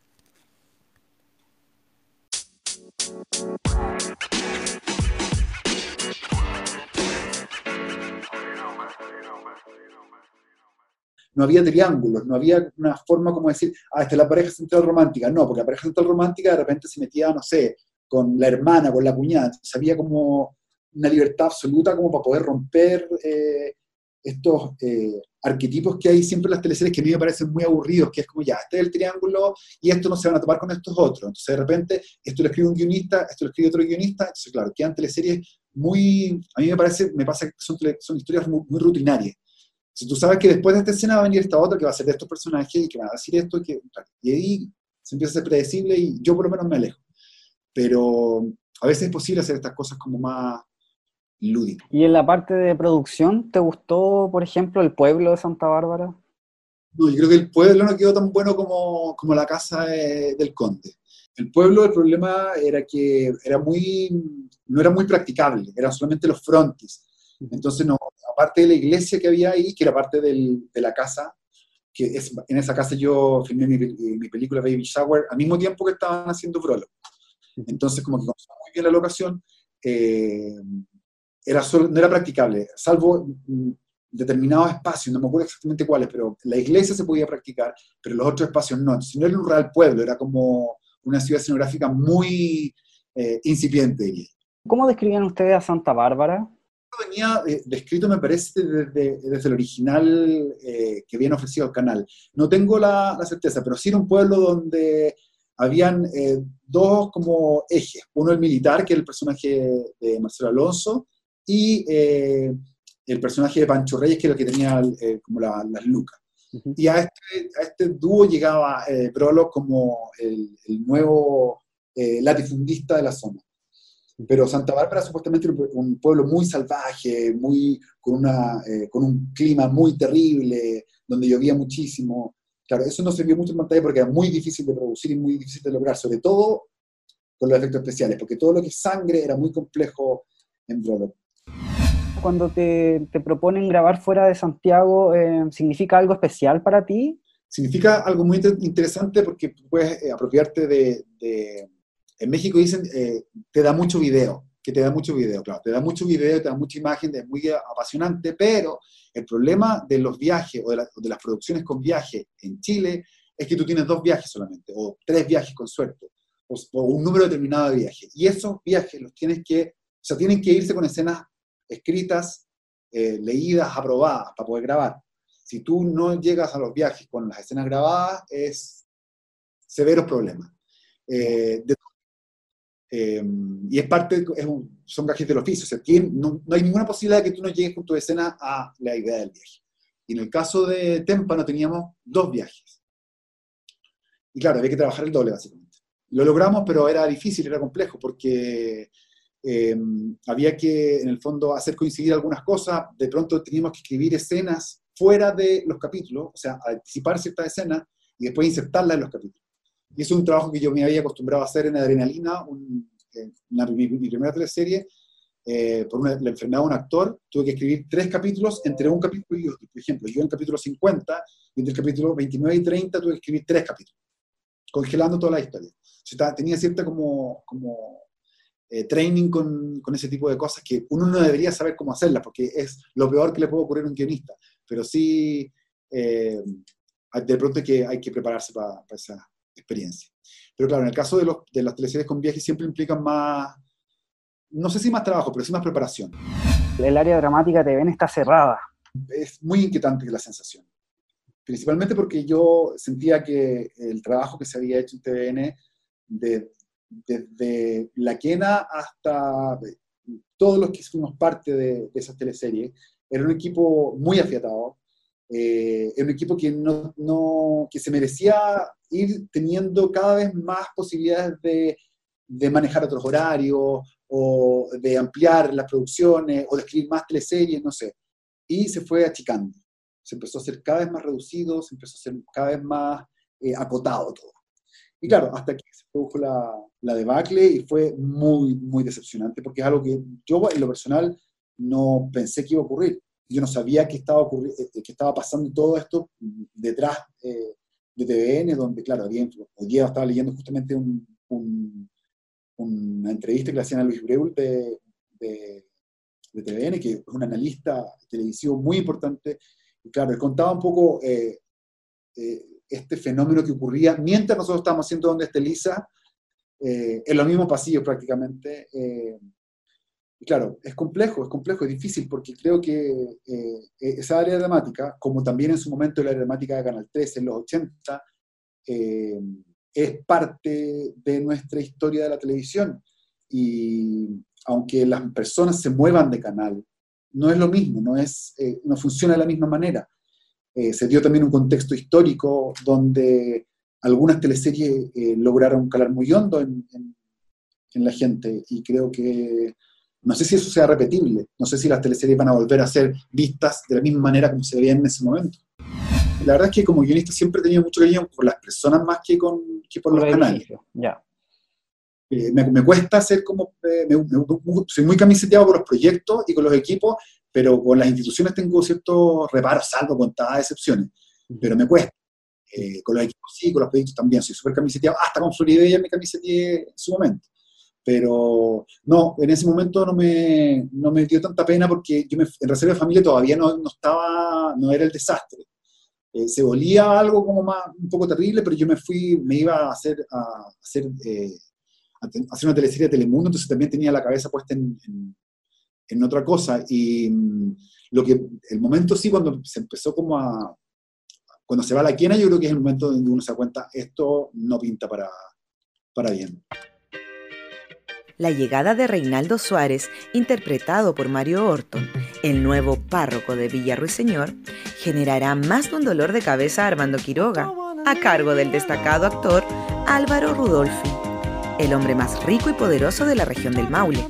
No había triángulos, no había una forma como decir, ah, esta es la pareja central romántica. No, porque la pareja central romántica de repente se metía, no sé, con la hermana, con la cuñada. Entonces había como una libertad absoluta como para poder romper eh, estos eh, arquetipos que hay siempre en las teleseries que a mí me parecen muy aburridos, que es como, ya, este es el triángulo y esto no se van a topar con estos otros. Entonces de repente esto lo escribe un guionista, esto lo escribe otro guionista. Entonces claro, quedan teleseries muy, a mí me parece, me pasa que son, son historias muy rutinarias si tú sabes que después de esta escena va a venir esta otra que va a ser de estos personajes y que va a decir esto y que y ahí se empieza a ser predecible y yo por lo menos me alejo. Pero a veces es posible hacer estas cosas como más lúdicas. ¿Y en la parte de producción, te gustó, por ejemplo, el pueblo de Santa Bárbara? No, yo creo que el pueblo no quedó tan bueno como, como la casa del conde. El pueblo, el problema era que era muy, no era muy practicable, eran solamente los frontis. Entonces, no, aparte de la iglesia que había ahí, que era parte del, de la casa, que es, en esa casa yo filmé mi, mi, película Baby Shower al mismo tiempo que estaban haciendo Prolo. Entonces, como que conocía muy bien la locación, eh, era no era practicable, salvo mm, determinados espacios, no me acuerdo exactamente cuáles, pero la iglesia se podía practicar, pero los otros espacios no. Entonces, no era un real pueblo, era como una ciudad escenográfica muy eh, incipiente, ¿Cómo describían ustedes a Santa Bárbara? Venía eh, descrito, me parece, desde, desde el original eh, que habían ofrecido al canal. No tengo la, certeza, pero sí era un pueblo donde habían eh, dos como ejes. Uno el militar, que es el personaje de Marcelo Alonso, y el personaje de Pancho Reyes, que era el que tenía como las lucas. Y a este, a este dúo llegaba Brolo como el, el nuevo latifundista de la zona. Pero Santa Bárbara supuestamente era un pueblo muy salvaje, muy, con, una, eh, con un clima muy terrible, donde llovía muchísimo. Claro, eso no se vio mucho en pantalla porque era muy difícil de producir y muy difícil de lograr, sobre todo con los efectos especiales, porque todo lo que es sangre era muy complejo en Brolo. Cuando te, te, proponen grabar fuera de Santiago, eh, ¿significa algo especial para ti? Significa algo muy interesante porque puedes eh, apropiarte de en México dicen, eh, te da mucho video, que te da mucho video, claro, te da mucho video, te da mucha imagen, es muy apasionante, pero el problema de los viajes o de, las producciones con viaje en Chile es que tú tienes dos viajes solamente, o tres viajes con suerte, o, un número determinado de viajes. Y esos viajes los tienes que, o sea, tienen que irse con escenas escritas, eh, leídas, aprobadas para poder grabar. Si tú no llegas a los viajes con las escenas grabadas, es severos problemas. Eh, de Em, y es parte, son gajes del oficio, o sea, no, no, hay ninguna posibilidad de que tú no llegues con tu escena a la idea del viaje. Y en el caso de Tempa no teníamos dos viajes. Y claro, había que trabajar el doble, básicamente. Lo logramos, pero era difícil, era complejo, porque em, había que, en el fondo, hacer coincidir algunas cosas. De pronto teníamos que escribir escenas fuera de los capítulos, o sea, anticipar ciertas escenas y después insertarlas en los capítulos. Y es un trabajo que yo me había acostumbrado a hacer en Adrenalina, un, en mi, primera teleserie, eh, por una, la enfermedad de un actor, tuve que escribir tres capítulos entre un capítulo y otro. Por ejemplo, yo en el capítulo 50 y entre el capítulo 29 y 30 tuve que escribir tres capítulos, congelando toda la historia. Tenía cierta como, como eh, training con, con, ese tipo de cosas que uno no debería saber cómo hacerlas, porque es lo peor que le puede ocurrir a un guionista. Pero sí, eh, de pronto que, hay que prepararse para, esa, experiencia. Pero claro, en el caso de, los, de las teleseries con viajes siempre implican más, no sé si más trabajo, pero sí más preparación. El área dramática de TVN está cerrada. Es muy inquietante la sensación. Principalmente porque yo sentía que el trabajo que se había hecho en TVN, desde de, La Quena hasta todos los que fuimos parte de, de esas teleseries, era un equipo muy afiatado, eh, un equipo que, no, no, que se merecía ir teniendo cada vez más posibilidades de, de, manejar otros horarios o de ampliar las producciones o de escribir más teleseries, no sé. Y se fue achicando. Se empezó a hacer cada vez más reducido, se empezó a hacer cada vez más eh, acotado todo. Y claro, hasta que se produjo la, la debacle y fue muy, muy decepcionante porque es algo que yo en lo personal no pensé que iba a ocurrir. Yo no sabía que estaba, que estaba pasando todo esto detrás de TVN, donde, claro, hoy día estaba leyendo justamente un, una entrevista que le hacían a Luis Breul de, de, TVN, que es un analista televisivo muy importante. Y claro, él contaba un poco eh, eh, este fenómeno que ocurría mientras nosotros estábamos haciendo Donde está Elisa, eh, en los mismos pasillos prácticamente. Claro, es complejo, es complejo, es difícil, porque creo que esa área dramática, como también en su momento la área dramática de Canal 13 en los 80, es parte de nuestra historia de la televisión. Y aunque las personas se muevan de canal, no es lo mismo, no, es, eh, no funciona de la misma manera. Eh, se dio también un contexto histórico donde algunas teleseries eh, lograron calar muy hondo en, la gente y creo que no sé si eso sea repetible, no sé si las teleseries van a volver a ser vistas de la misma manera como se veían en ese momento la verdad es que como guionista siempre he tenido mucho cariño por las personas más que, con, que por, los canales. Ya. Eh, me, me, cuesta hacer como, eh, soy muy camiseteado con los proyectos y con los equipos, pero con las instituciones tengo ciertos reparos, salvo contadas excepciones, pero me cuesta. Eh, con los equipos sí, con los proyectos también, soy súper camiseteado, hasta con ya me camiseteé en su momento. Pero no, en ese momento no me, no me dio tanta pena porque yo me, en Reserva de Familia todavía no, no estaba, no era el desastre eh, se volía algo como más, un poco terrible, pero yo me fui, me iba a hacer, a hacer, eh, hacer una teleserie de Telemundo, entonces también tenía la cabeza puesta en, en, otra cosa. Y mm, lo que, el momento sí, cuando se empezó como a, cuando se va a la quiena, yo creo que es el momento donde uno se da cuenta, esto no pinta para, para bien. La llegada de Reinaldo Suárez, interpretado por Mario Orton, el nuevo párroco de Villa Ruiseñor, generará más de un dolor de cabeza a Armando Quiroga, a cargo del destacado actor Álvaro Rudolfi, el hombre más rico y poderoso de la región del Maule.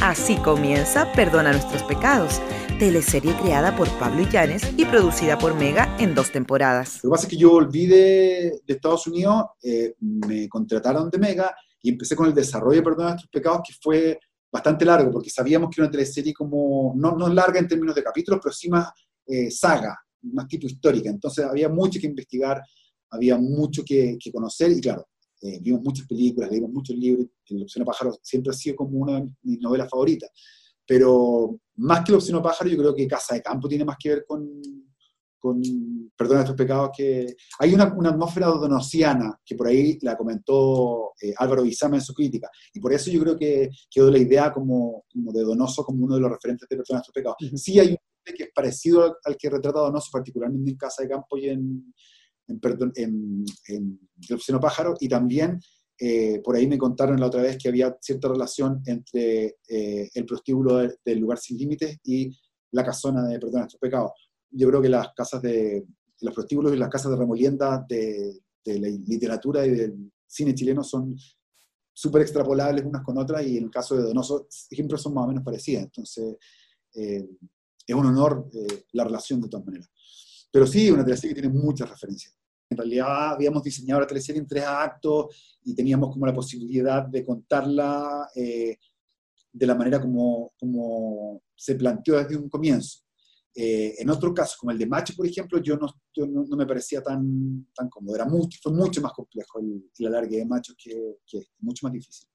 Así comienza Perdona nuestros pecados, teleserie creada por Pablo Illanes y producida por Mega en dos temporadas. Lo que pasa es que yo volví de, Estados Unidos, eh, me contrataron de Mega y empecé con el desarrollo de Perdona nuestros pecados, que fue bastante largo, porque sabíamos que era una teleserie como, no, no larga en términos de capítulos, pero sí más eh, saga, más tipo histórica. Entonces había mucho que investigar, había mucho que, conocer y claro, eh, vimos muchas películas, leímos muchos libros, El Opción Pájaro siempre ha sido como una de mis novelas favoritas. Pero más que El Opción Pájaro, yo creo que Casa de Campo tiene más que ver con, con Perdona estos pecados, que hay una, una atmósfera donosiana que por ahí la comentó eh, Álvaro Bizama en su crítica, y por eso yo creo que quedó la idea como, como de Donoso como uno de los referentes de Perdona estos pecados. Sí hay un que es parecido al, que retrata Donoso, particularmente en Casa de Campo y en, en, perdón, en, en El Pájaro, y también eh, por ahí me contaron la otra vez que había cierta relación entre eh, el prostíbulo del, lugar sin límites y la casona de Perdona estos pecados yo creo que las casas de, los prostíbulos y las casas de remolienda de, de la literatura y del cine chileno son súper extrapolables unas con otras y en el caso de Donoso siempre son más o menos parecidas. Entonces, eh, es un honor eh, la relación de todas maneras. Pero sí, una teleserie que tiene muchas referencias. En realidad habíamos diseñado la teleserie en tres actos y teníamos como la posibilidad de contarla eh, de la manera como, como se planteó desde un comienzo. Eh, en otro caso, como el de Macho, por ejemplo, yo no, no, me parecía tan, tan cómodo. Era mucho, fue mucho más complejo el, el alargue de Machos que, que mucho más difícil.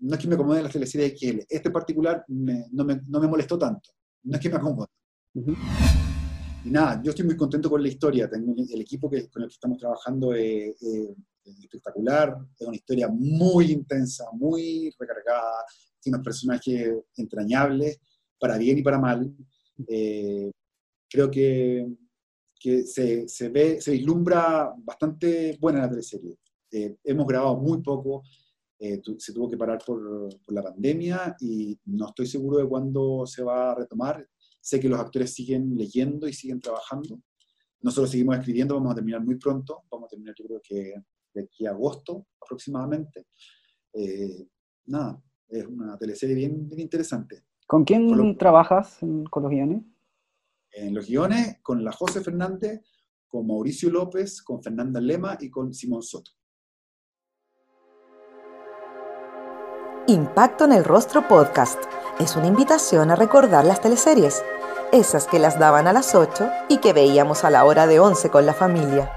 No es que me acomode las teleseries de XL. Este particular no, me, no, me, molestó tanto. No es que me acomode. Y nada, yo estoy muy contento con la historia. Tengo el equipo que, con el que estamos trabajando es, espectacular. Es una historia muy intensa, muy recargada. Tiene unos personajes entrañables, para bien y para mal. Eh, creo que, que se, se, ve, se vislumbra bastante buena la teleserie. Eh, hemos grabado muy poco, eh, se tuvo que parar por, por, la pandemia y no estoy seguro de cuándo se va a retomar. Sé que los actores siguen leyendo y siguen trabajando. Nosotros seguimos escribiendo, vamos a terminar muy pronto, vamos a terminar yo creo que de aquí a agosto aproximadamente. Eh, nada, es una teleserie bien, bien interesante. ¿Con quién trabajas con los guiones? En los guiones con la José Fernández, con Mauricio López, con Fernanda Lema y con Simón Soto. Impacto en el Rostro Podcast, es una invitación a recordar las teleseries, esas que las daban a las 8 y que veíamos a la hora de 11 con la familia.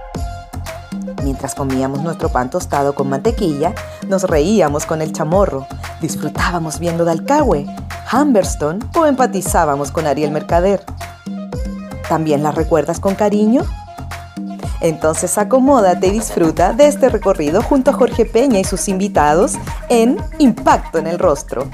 Mientras comíamos nuestro pan tostado con mantequilla, nos reíamos con el chamorro, disfrutábamos viendo Dalcahue, Humberstone o empatizábamos con Ariel Mercader. ¿También las recuerdas con cariño? Entonces acomódate y disfruta de este recorrido junto a Jorge Peña y sus invitados en Impacto en el Rostro.